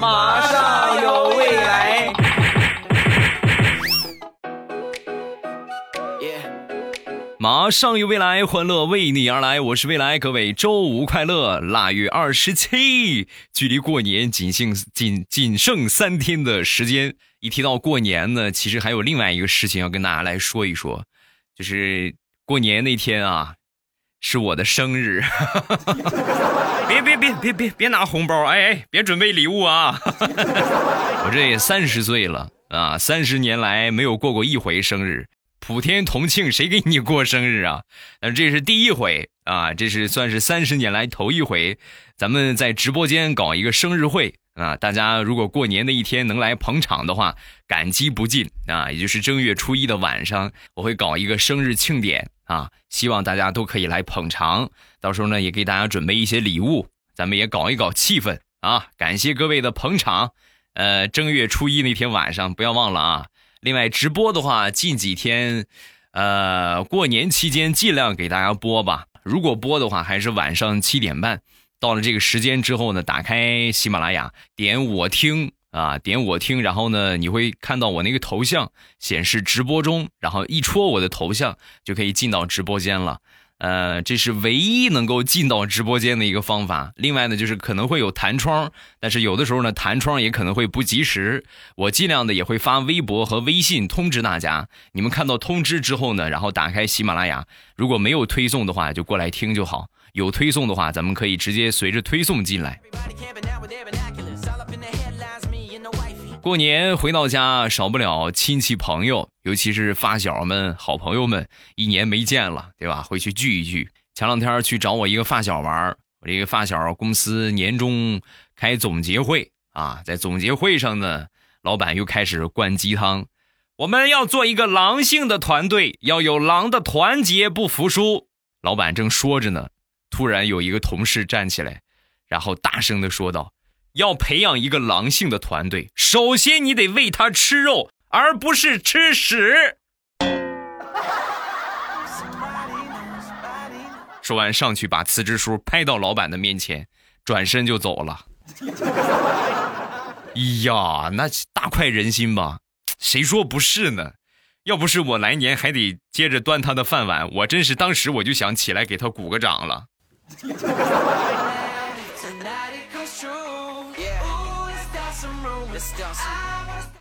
马上有未来。马上有未来，欢乐为你而来。我是未来，各位周五快乐！腊月二十七，距离过年仅剩仅仅剩三天的时间。一提到过年呢，其实还有另外一个事情要跟大家来说一说，就是过年那天啊，是我的生日。哈哈哈哈别别别别别别拿红包，哎哎，别准备礼物啊！我这也三十岁了啊，三十年来没有过过一回生日。普天同庆，谁给你过生日啊？那这是第一回啊，这是算是三十年来头一回，咱们在直播间搞一个生日会啊！大家如果过年的一天能来捧场的话，感激不尽啊！也就是正月初一的晚上，我会搞一个生日庆典啊，希望大家都可以来捧场。到时候呢，也给大家准备一些礼物，咱们也搞一搞气氛啊！感谢各位的捧场。呃，正月初一那天晚上，不要忘了啊！另外，直播的话，近几天，呃，过年期间尽量给大家播吧。如果播的话，还是晚上七点半。到了这个时间之后呢，打开喜马拉雅，点我听啊，点我听，然后呢，你会看到我那个头像显示直播中，然后一戳我的头像，就可以进到直播间了。呃，这是唯一能够进到直播间的一个方法。另外呢，就是可能会有弹窗，但是有的时候呢，弹窗也可能会不及时。我尽量的也会发微博和微信通知大家。你们看到通知之后呢，然后打开喜马拉雅，如果没有推送的话，就过来听就好；有推送的话，咱们可以直接随着推送进来。过年回到家，少不了亲戚朋友，尤其是发小们、好朋友们，一年没见了，对吧？回去聚一聚。前两天去找我一个发小玩我这个发小公司年终开总结会啊，在总结会上呢，老板又开始灌鸡汤，我们要做一个狼性的团队，要有狼的团结，不服输。老板正说着呢，突然有一个同事站起来，然后大声的说道。要培养一个狼性的团队，首先你得喂他吃肉，而不是吃屎。说完，上去把辞职书拍到老板的面前，转身就走了。哎呀，那大快人心吧？谁说不是呢？要不是我来年还得接着端他的饭碗，我真是当时我就想起来给他鼓个掌了。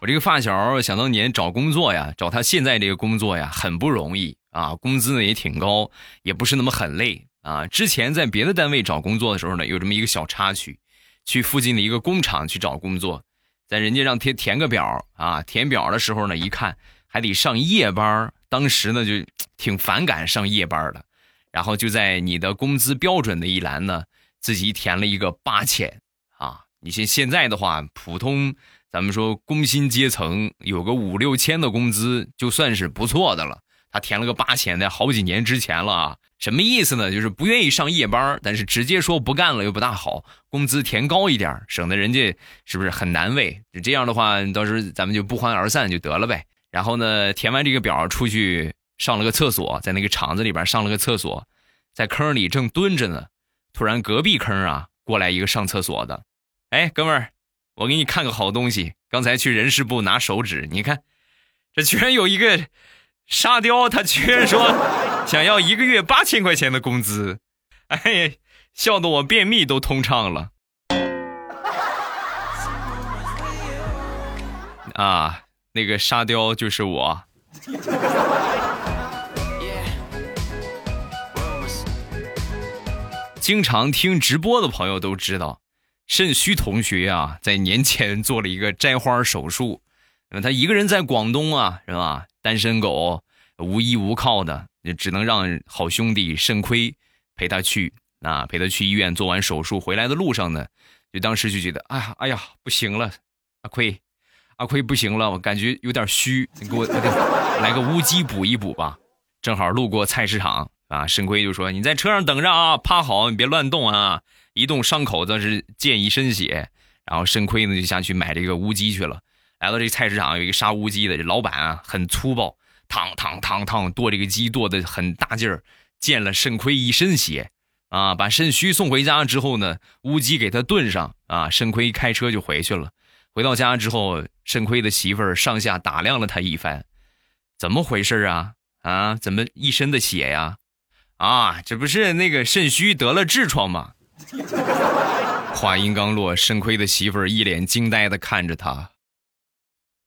我这个发小想当年找工作呀，找他现在这个工作呀，很不容易啊，工资呢也挺高，也不是那么很累啊。之前在别的单位找工作的时候呢，有这么一个小插曲，去附近的一个工厂去找工作，在人家让填填个表啊，填表的时候呢，一看还得上夜班，当时呢就挺反感上夜班的，然后就在你的工资标准的一栏呢，自己填了一个八千。你像现在的话，普通咱们说工薪阶层有个五六千的工资就算是不错的了。他填了个八千，的好几年之前了啊，什么意思呢？就是不愿意上夜班，但是直接说不干了又不大好，工资填高一点，省得人家是不是很难为？这样的话，到时候咱们就不欢而散就得了呗。然后呢，填完这个表出去上了个厕所，在那个厂子里边上了个厕所，在坑里正蹲着呢，突然隔壁坑啊过来一个上厕所的。哎，哥们儿，我给你看个好东西。刚才去人事部拿手纸，你看，这居然有一个沙雕，他居然说想要一个月八千块钱的工资，哎，笑得我便秘都通畅了。啊，那个沙雕就是我。经常听直播的朋友都知道。肾虚同学啊，在年前做了一个摘花手术，他一个人在广东啊，是吧？单身狗，无依无靠的，只能让好兄弟肾亏陪他去啊，陪他去医院做完手术回来的路上呢，就当时就觉得，哎呀，哎呀，不行了，阿亏，阿亏不行了，我感觉有点虚，你给我来个乌鸡补一补吧。正好路过菜市场啊，肾亏就说：“你在车上等着啊，趴好，你别乱动啊。”一动伤口子是溅一身血，然后肾亏呢就下去买这个乌鸡去了。来到这菜市场有一个杀乌鸡的，这老板啊很粗暴，烫烫烫烫剁这个鸡剁的很大劲儿，溅了肾亏一身血。啊，把肾虚送回家之后呢，乌鸡给他炖上啊，肾亏开车就回去了。回到家之后，肾亏的媳妇儿上下打量了他一番，怎么回事啊？啊，怎么一身的血呀？啊，这不是那个肾虚得了痔疮吗？话音刚落，肾亏的媳妇儿一脸惊呆的看着他，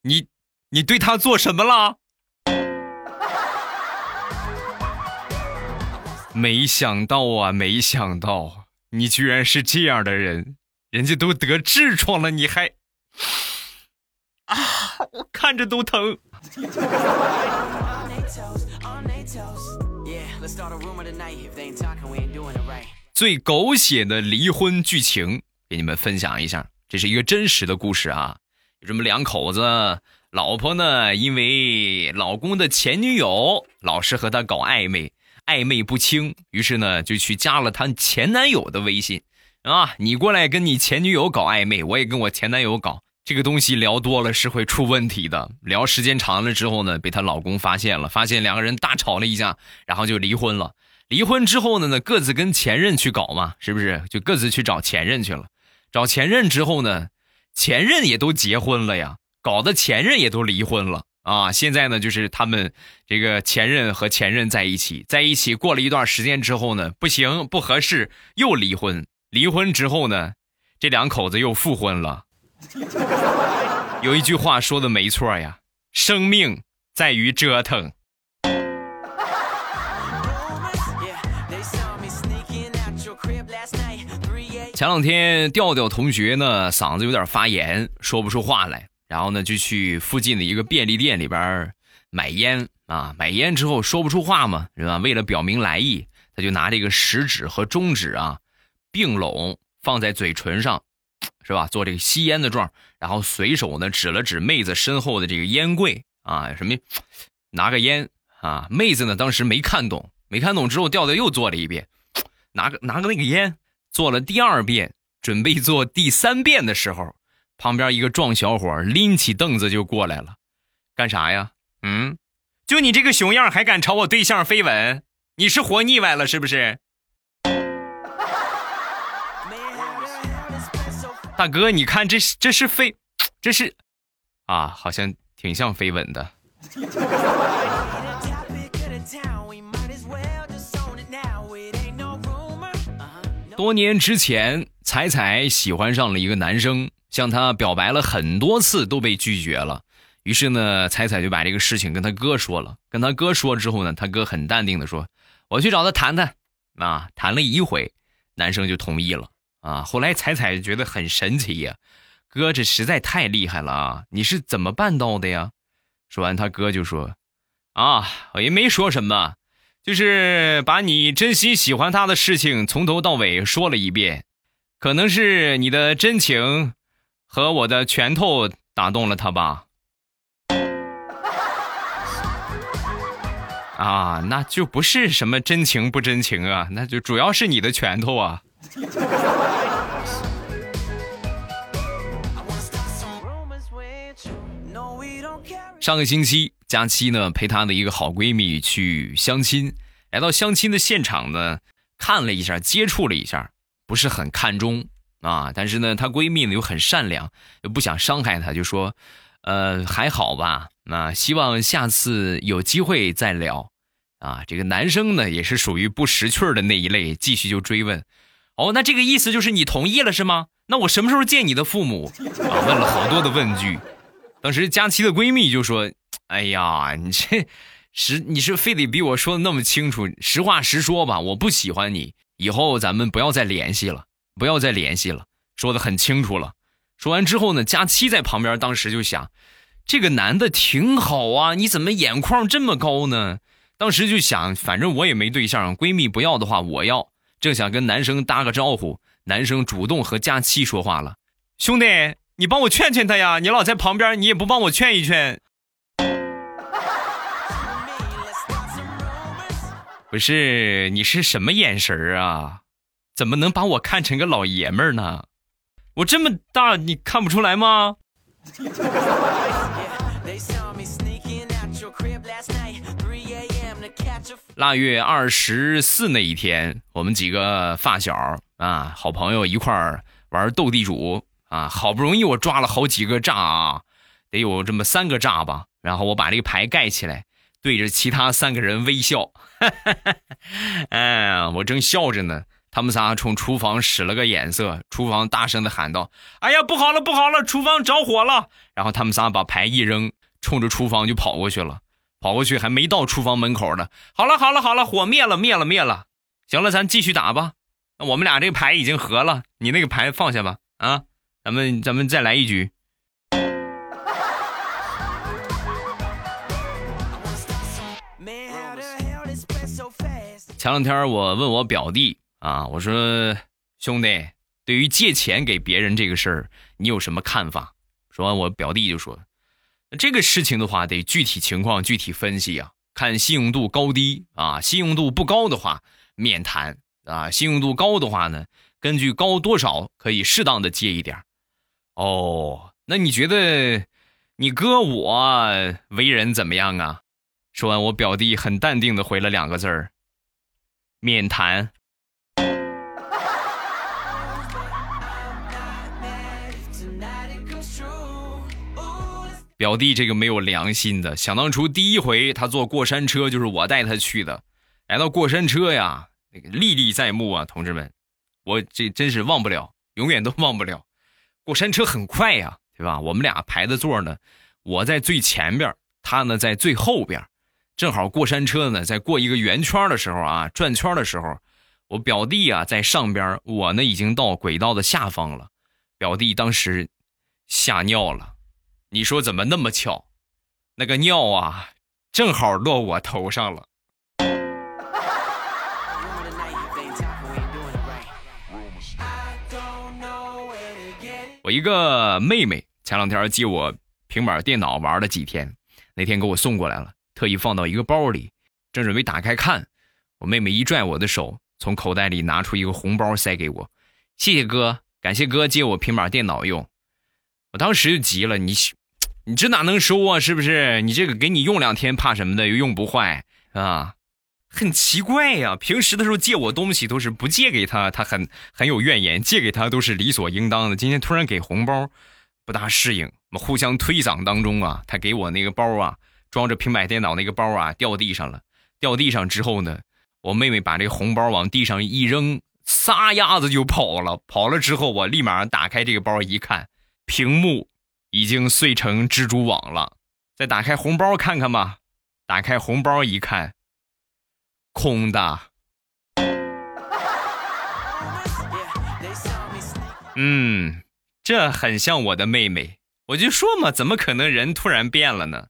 你，你对他做什么了？没想到啊，没想到你居然是这样的人，人家都得痔疮了，你还啊，我看着都疼。最狗血的离婚剧情，给你们分享一下，这是一个真实的故事啊。有这么两口子，老婆呢，因为老公的前女友老是和他搞暧昧。暧昧不清，于是呢就去加了他前男友的微信，啊，你过来跟你前女友搞暧昧，我也跟我前男友搞，这个东西聊多了是会出问题的。聊时间长了之后呢，被她老公发现了，发现两个人大吵了一架，然后就离婚了。离婚之后呢，呢各自跟前任去搞嘛，是不是？就各自去找前任去了。找前任之后呢，前任也都结婚了呀，搞得前任也都离婚了。啊，现在呢，就是他们这个前任和前任在一起，在一起过了一段时间之后呢，不行，不合适，又离婚。离婚之后呢，这两口子又复婚了。有一句话说的没错呀，生命在于折腾。前两天调调同学呢，嗓子有点发炎，说不出话来。然后呢，就去附近的一个便利店里边买烟啊。买烟之后说不出话嘛，是吧？为了表明来意，他就拿这个食指和中指啊并拢放在嘴唇上，是吧？做这个吸烟的状。然后随手呢指了指妹子身后的这个烟柜啊，什么拿个烟啊。妹子呢当时没看懂，没看懂之后调调又做了一遍，拿个拿个那个烟做了第二遍，准备做第三遍的时候。旁边一个壮小伙拎起凳子就过来了，干啥呀？嗯，就你这个熊样还敢朝我对象飞吻？你是活腻歪了是不是？大哥，你看这这是飞，这是啊，好像挺像飞吻的。多年之前，彩彩喜欢上了一个男生。向他表白了很多次都被拒绝了，于是呢，彩彩就把这个事情跟他哥说了。跟他哥说之后呢，他哥很淡定的说：“我去找他谈谈。”啊，谈了一回，男生就同意了。啊，后来彩彩觉得很神奇呀，哥这实在太厉害了啊！你是怎么办到的呀？说完，他哥就说：“啊，我也没说什么，就是把你真心喜欢他的事情从头到尾说了一遍，可能是你的真情。”和我的拳头打动了他吧？啊，那就不是什么真情不真情啊，那就主要是你的拳头啊。上个星期，佳期呢陪她的一个好闺蜜去相亲，来到相亲的现场呢，看了一下，接触了一下，不是很看中。啊，但是呢，她闺蜜呢又很善良，又不想伤害她，就说，呃，还好吧，那希望下次有机会再聊。啊，这个男生呢也是属于不识趣的那一类，继续就追问，哦，那这个意思就是你同意了是吗？那我什么时候见你的父母？啊，问了好多的问句。当时佳琪的闺蜜就说，哎呀，你这实你是非得逼我说的那么清楚，实话实说吧，我不喜欢你，以后咱们不要再联系了。不要再联系了，说的很清楚了。说完之后呢，佳期在旁边当时就想，这个男的挺好啊，你怎么眼眶这么高呢？当时就想，反正我也没对象，闺蜜不要的话我要。正想跟男生搭个招呼，男生主动和佳期说话了：“兄弟，你帮我劝劝他呀，你老在旁边，你也不帮我劝一劝。”不是，你是什么眼神啊？怎么能把我看成个老爷们儿呢？我这么大，你看不出来吗？腊月二十四那一天，我们几个发小啊，好朋友一块儿玩斗地主啊，好不容易我抓了好几个炸啊，得有这么三个炸吧。然后我把这个牌盖起来，对着其他三个人微笑。哎，我正笑着呢，他们仨冲厨房使了个眼色，厨房大声的喊道：“哎呀，不好了，不好了，厨房着火了！”然后他们仨把牌一扔，冲着厨房就跑过去了。跑过去还没到厨房门口呢。好了，好了，好了，火灭了，灭了，灭了。行了，咱继续打吧。那我们俩这个牌已经合了，你那个牌放下吧。啊，咱们咱们再来一局。前两天我问我表弟啊，我说兄弟，对于借钱给别人这个事儿，你有什么看法？说完，我表弟就说。这个事情的话，得具体情况具体分析啊，看信用度高低啊。信用度不高的话，免谈啊；信用度高的话呢，根据高多少可以适当的借一点哦，那你觉得你哥我为人怎么样啊？说完，我表弟很淡定的回了两个字儿：免谈。表弟这个没有良心的，想当初第一回他坐过山车就是我带他去的，来到过山车呀，历历在目啊，同志们，我这真是忘不了，永远都忘不了。过山车很快呀，对吧？我们俩排的座呢，我在最前边，他呢在最后边，正好过山车呢在过一个圆圈的时候啊，转圈的时候，我表弟啊在上边，我呢已经到轨道的下方了，表弟当时吓尿了。你说怎么那么巧？那个尿啊，正好落我头上了。我一个妹妹前两天借我平板电脑玩了几天，那天给我送过来了，特意放到一个包里，正准备打开看，我妹妹一拽我的手，从口袋里拿出一个红包塞给我，谢谢哥，感谢哥借我平板电脑用。我当时就急了，你。你这哪能收啊？是不是？你这个给你用两天，怕什么的？又用不坏啊？很奇怪呀。平时的时候借我东西都是不借给他，他很很有怨言；借给他都是理所应当的。今天突然给红包，不大适应。我们互相推搡当中啊，他给我那个包啊，装着平板电脑那个包啊，掉地上了。掉地上之后呢，我妹妹把这红包往地上一扔，撒丫子就跑了。跑了之后，我立马打开这个包一看，屏幕。已经碎成蜘蛛网了，再打开红包看看吧。打开红包一看，空的。嗯，这很像我的妹妹。我就说嘛，怎么可能人突然变了呢？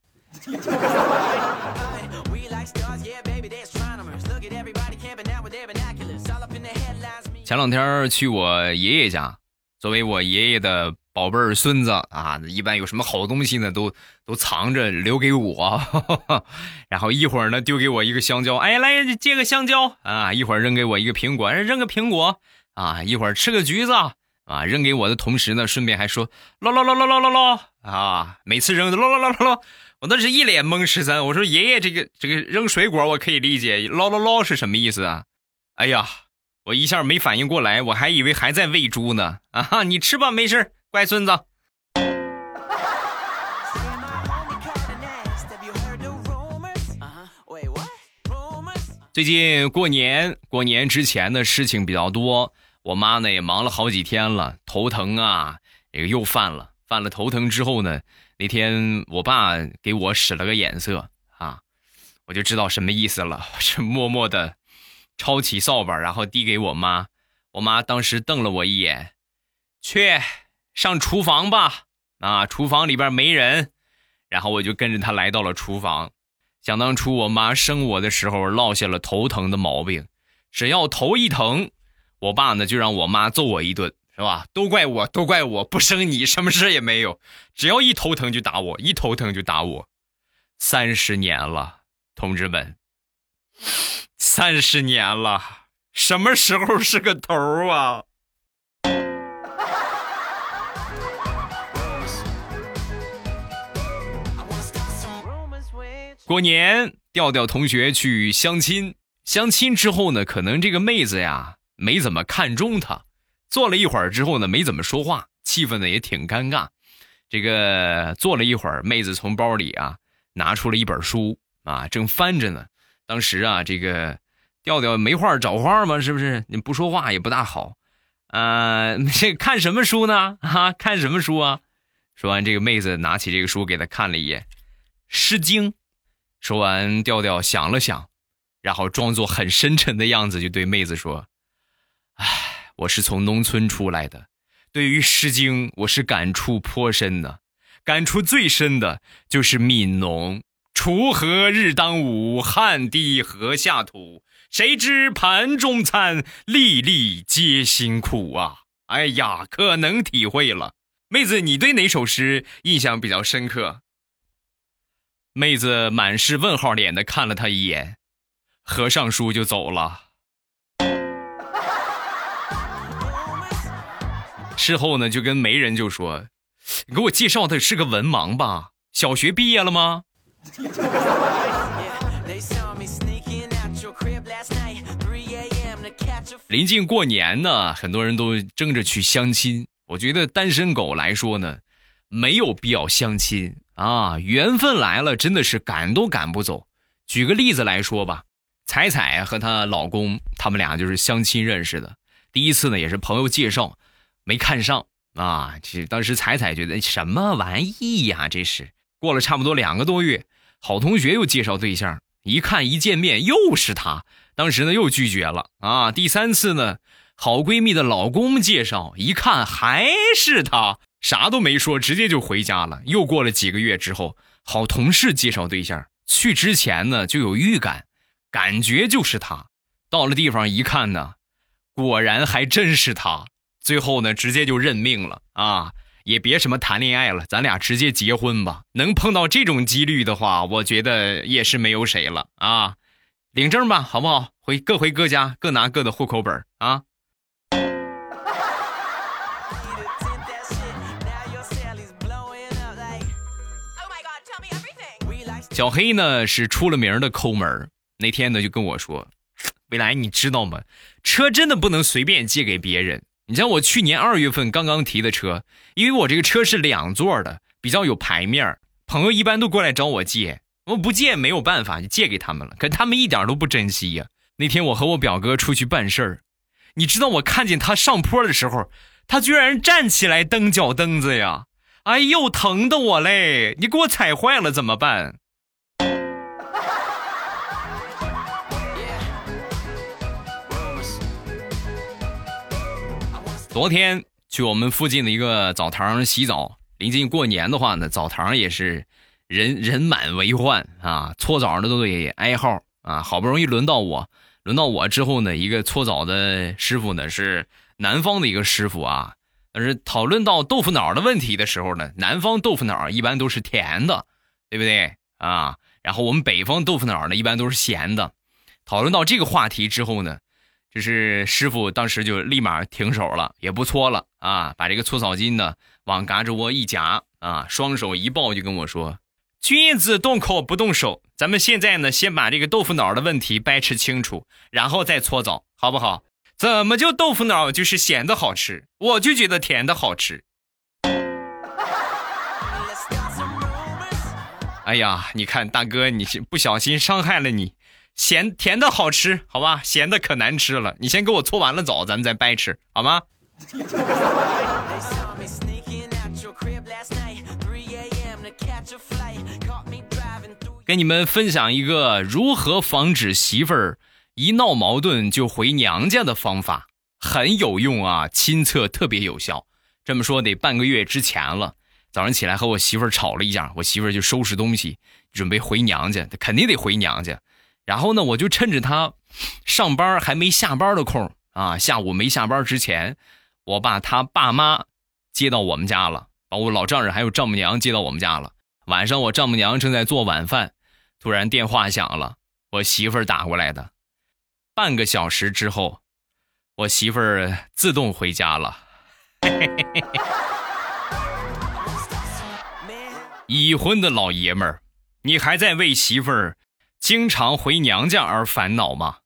前两天去我爷爷家，作为我爷爷的。宝贝孙子啊，一般有什么好东西呢？都都藏着留给我，然后一会儿呢丢给我一个香蕉，哎，来借个香蕉啊！一会儿扔给我一个苹果，扔个苹果啊！一会儿吃个橘子啊！扔给我的同时呢，顺便还说捞捞捞捞捞捞捞啊！每次扔都捞捞捞捞捞，我那是一脸懵。十三，我说爷爷，这个这个扔水果我可以理解，捞捞捞是什么意思啊？哎呀，我一下没反应过来，我还以为还在喂猪呢啊哈！你吃吧，没事。乖孙子，最近过年，过年之前的事情比较多，我妈呢也忙了好几天了，头疼啊，这个又犯了，犯了头疼之后呢，那天我爸给我使了个眼色啊，我就知道什么意思了，是默默的抄起扫把，然后递给我妈，我妈当时瞪了我一眼，去。上厨房吧，啊，厨房里边没人，然后我就跟着他来到了厨房。想当初我妈生我的时候落下了头疼的毛病，只要头一疼，我爸呢就让我妈揍我一顿，是吧？都怪我，都怪我不生你，什么事也没有。只要一头疼就打我，一头疼就打我。三十年了，同志们，三十年了，什么时候是个头啊？过年调调同学去相亲，相亲之后呢，可能这个妹子呀没怎么看中他，坐了一会儿之后呢，没怎么说话，气氛呢也挺尴尬。这个坐了一会儿，妹子从包里啊拿出了一本书啊，正翻着呢。当时啊，这个调调没话找话嘛，是不是？你不说话也不大好。啊，这看什么书呢？啊，看什么书啊？说完，这个妹子拿起这个书给他看了一眼，《诗经》。说完，调调想了想，然后装作很深沉的样子，就对妹子说：“哎，我是从农村出来的，对于《诗经》，我是感触颇深的。感触最深的就是‘悯农，锄禾日当午，汗滴禾下土。谁知盘中餐，粒粒皆辛苦啊！’哎呀，可能体会了。妹子，你对哪首诗印象比较深刻？”妹子满是问号脸的看了他一眼，合上书就走了。事后呢，就跟媒人就说：“你给我介绍的是个文盲吧？小学毕业了吗？”临近过年呢，很多人都争着去相亲。我觉得单身狗来说呢，没有必要相亲。啊，缘分来了，真的是赶都赶不走。举个例子来说吧，彩彩和她老公，他们俩就是相亲认识的。第一次呢，也是朋友介绍，没看上啊。这当时彩彩觉得什么玩意呀，这是。过了差不多两个多月，好同学又介绍对象，一看一见面又是他，当时呢又拒绝了啊。第三次呢，好闺蜜的老公介绍，一看还是他。啥都没说，直接就回家了。又过了几个月之后，好同事介绍对象，去之前呢就有预感，感觉就是他。到了地方一看呢，果然还真是他。最后呢，直接就认命了啊！也别什么谈恋爱了，咱俩直接结婚吧。能碰到这种几率的话，我觉得也是没有谁了啊。领证吧，好不好？回各回各家，各拿各的户口本啊。小黑呢是出了名的抠门那天呢就跟我说：“未来你知道吗？车真的不能随便借给别人。你像我去年二月份刚刚提的车，因为我这个车是两座的，比较有牌面朋友一般都过来找我借，我不借没有办法，就借给他们了。可他们一点都不珍惜呀。那天我和我表哥出去办事儿，你知道我看见他上坡的时候，他居然站起来蹬脚蹬子呀！哎呦，疼的我嘞！你给我踩坏了怎么办？”昨天去我们附近的一个澡堂洗澡，临近过年的话呢，澡堂也是人人满为患啊，搓澡的都得挨号啊。好不容易轮到我，轮到我之后呢，一个搓澡的师傅呢是南方的一个师傅啊，但是讨论到豆腐脑的问题的时候呢，南方豆腐脑一般都是甜的，对不对啊？然后我们北方豆腐脑呢一般都是咸的。讨论到这个话题之后呢。就是师傅当时就立马停手了，也不搓了啊，把这个搓澡巾呢往嘎吱窝一夹啊，双手一抱就跟我说：“君子动口不动手，咱们现在呢先把这个豆腐脑的问题掰扯清楚，然后再搓澡，好不好？怎么就豆腐脑就是咸的好吃，我就觉得甜的好吃。”哎呀，你看大哥，你不小心伤害了你。咸甜的好吃，好吧？咸的可难吃了。你先给我搓完了澡，咱们再掰吃，好吗？跟你们分享一个如何防止媳妇儿一闹矛盾就回娘家的方法，很有用啊，亲测特别有效。这么说得半个月之前了，早上起来和我媳妇儿吵了一架，我媳妇儿就收拾东西准备回娘家，她肯定得回娘家。然后呢，我就趁着他上班还没下班的空啊，下午没下班之前，我把他爸妈接到我们家了，把我老丈人还有丈母娘接到我们家了。晚上我丈母娘正在做晚饭，突然电话响了，我媳妇儿打过来的。半个小时之后，我媳妇儿自动回家了。已婚的老爷们儿，你还在为媳妇儿？经常回娘家而烦恼吗？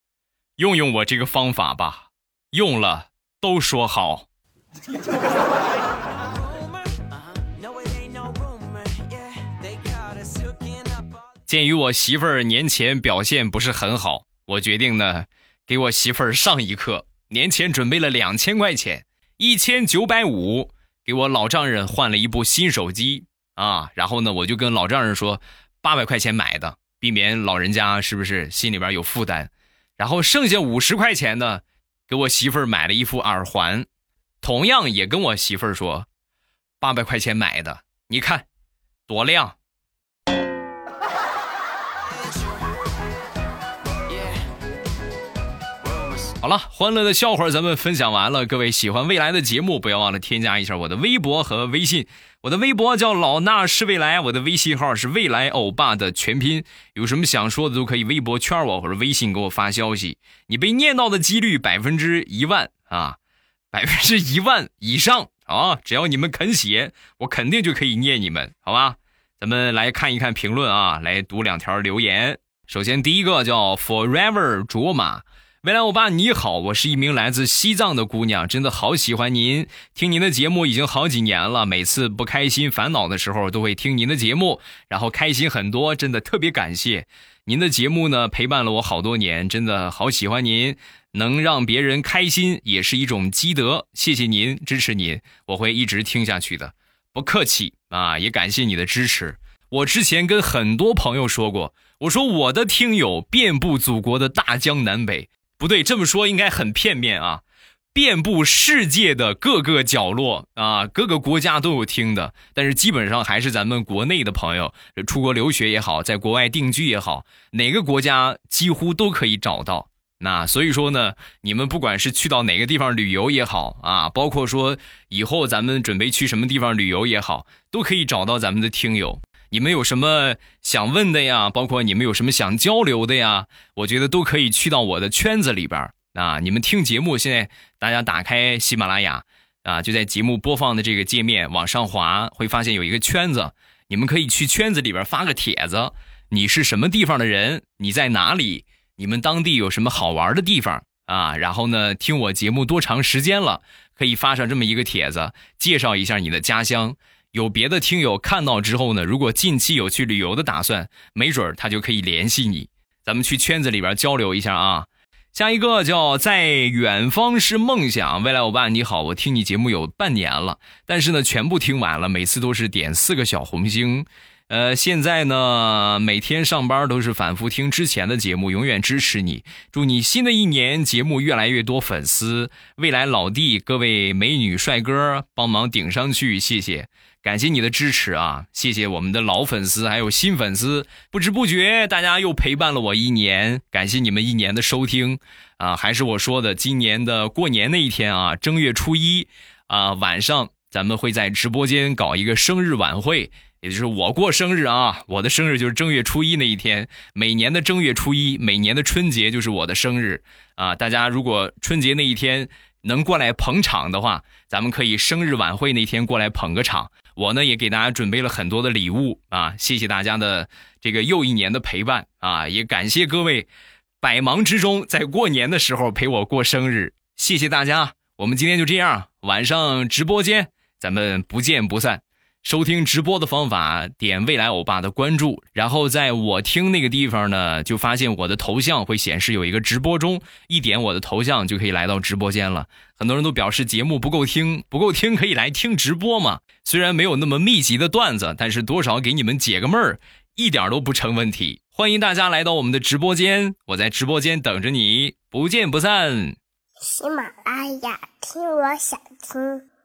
用用我这个方法吧，用了都说好。鉴于我媳妇儿年前表现不是很好，我决定呢，给我媳妇儿上一课。年前准备了两千块钱，一千九百五，给我老丈人换了一部新手机啊。然后呢，我就跟老丈人说，八百块钱买的，避免老人家是不是心里边有负担。然后剩下五十块钱呢，给我媳妇儿买了一副耳环，同样也跟我媳妇儿说，八百块钱买的，你看多亮。好了，欢乐的笑话咱们分享完了。各位喜欢未来的节目，不要忘了添加一下我的微博和微信。我的微博叫老衲是未来，我的微信号是未来欧巴的全拼。有什么想说的都可以微博圈我或者微信给我发消息。你被念到的几率百分之一万啊，百分之一万以上啊！只要你们肯写，我肯定就可以念你们，好吧？咱们来看一看评论啊，来读两条留言。首先第一个叫 Forever 卓玛。未来欧巴你好，我是一名来自西藏的姑娘，真的好喜欢您，听您的节目已经好几年了，每次不开心、烦恼的时候都会听您的节目，然后开心很多，真的特别感谢您。的节目呢，陪伴了我好多年，真的好喜欢您，能让别人开心也是一种积德，谢谢您，支持您，我会一直听下去的，不客气啊，也感谢你的支持。我之前跟很多朋友说过，我说我的听友遍布祖国的大江南北。不对，这么说应该很片面啊！遍布世界的各个角落啊，各个国家都有听的，但是基本上还是咱们国内的朋友，出国留学也好，在国外定居也好，哪个国家几乎都可以找到。那所以说呢，你们不管是去到哪个地方旅游也好啊，包括说以后咱们准备去什么地方旅游也好，都可以找到咱们的听友。你们有什么想问的呀？包括你们有什么想交流的呀？我觉得都可以去到我的圈子里边啊。你们听节目，现在大家打开喜马拉雅啊，就在节目播放的这个界面往上滑，会发现有一个圈子，你们可以去圈子里边发个帖子。你是什么地方的人？你在哪里？你们当地有什么好玩的地方啊？然后呢，听我节目多长时间了？可以发上这么一个帖子，介绍一下你的家乡。有别的听友看到之后呢，如果近期有去旅游的打算，没准他就可以联系你，咱们去圈子里边交流一下啊。下一个叫在远方是梦想，未来欧巴你好，我听你节目有半年了，但是呢全部听完了，每次都是点四个小红星。呃，现在呢，每天上班都是反复听之前的节目，永远支持你。祝你新的一年节目越来越多粉丝，未来老弟各位美女帅哥帮忙顶上去，谢谢，感谢你的支持啊！谢谢我们的老粉丝还有新粉丝，不知不觉大家又陪伴了我一年，感谢你们一年的收听啊！还是我说的，今年的过年那一天啊，正月初一啊晚上，咱们会在直播间搞一个生日晚会。也就是我过生日啊，我的生日就是正月初一那一天。每年的正月初一，每年的春节就是我的生日啊！大家如果春节那一天能过来捧场的话，咱们可以生日晚会那天过来捧个场。我呢也给大家准备了很多的礼物啊！谢谢大家的这个又一年的陪伴啊！也感谢各位百忙之中在过年的时候陪我过生日，谢谢大家！我们今天就这样，晚上直播间咱们不见不散。收听直播的方法，点未来欧巴的关注，然后在我听那个地方呢，就发现我的头像会显示有一个直播中，一点我的头像就可以来到直播间了。很多人都表示节目不够听，不够听可以来听直播嘛。虽然没有那么密集的段子，但是多少给你们解个闷儿，一点都不成问题。欢迎大家来到我们的直播间，我在直播间等着你，不见不散。喜马拉雅听，我想听。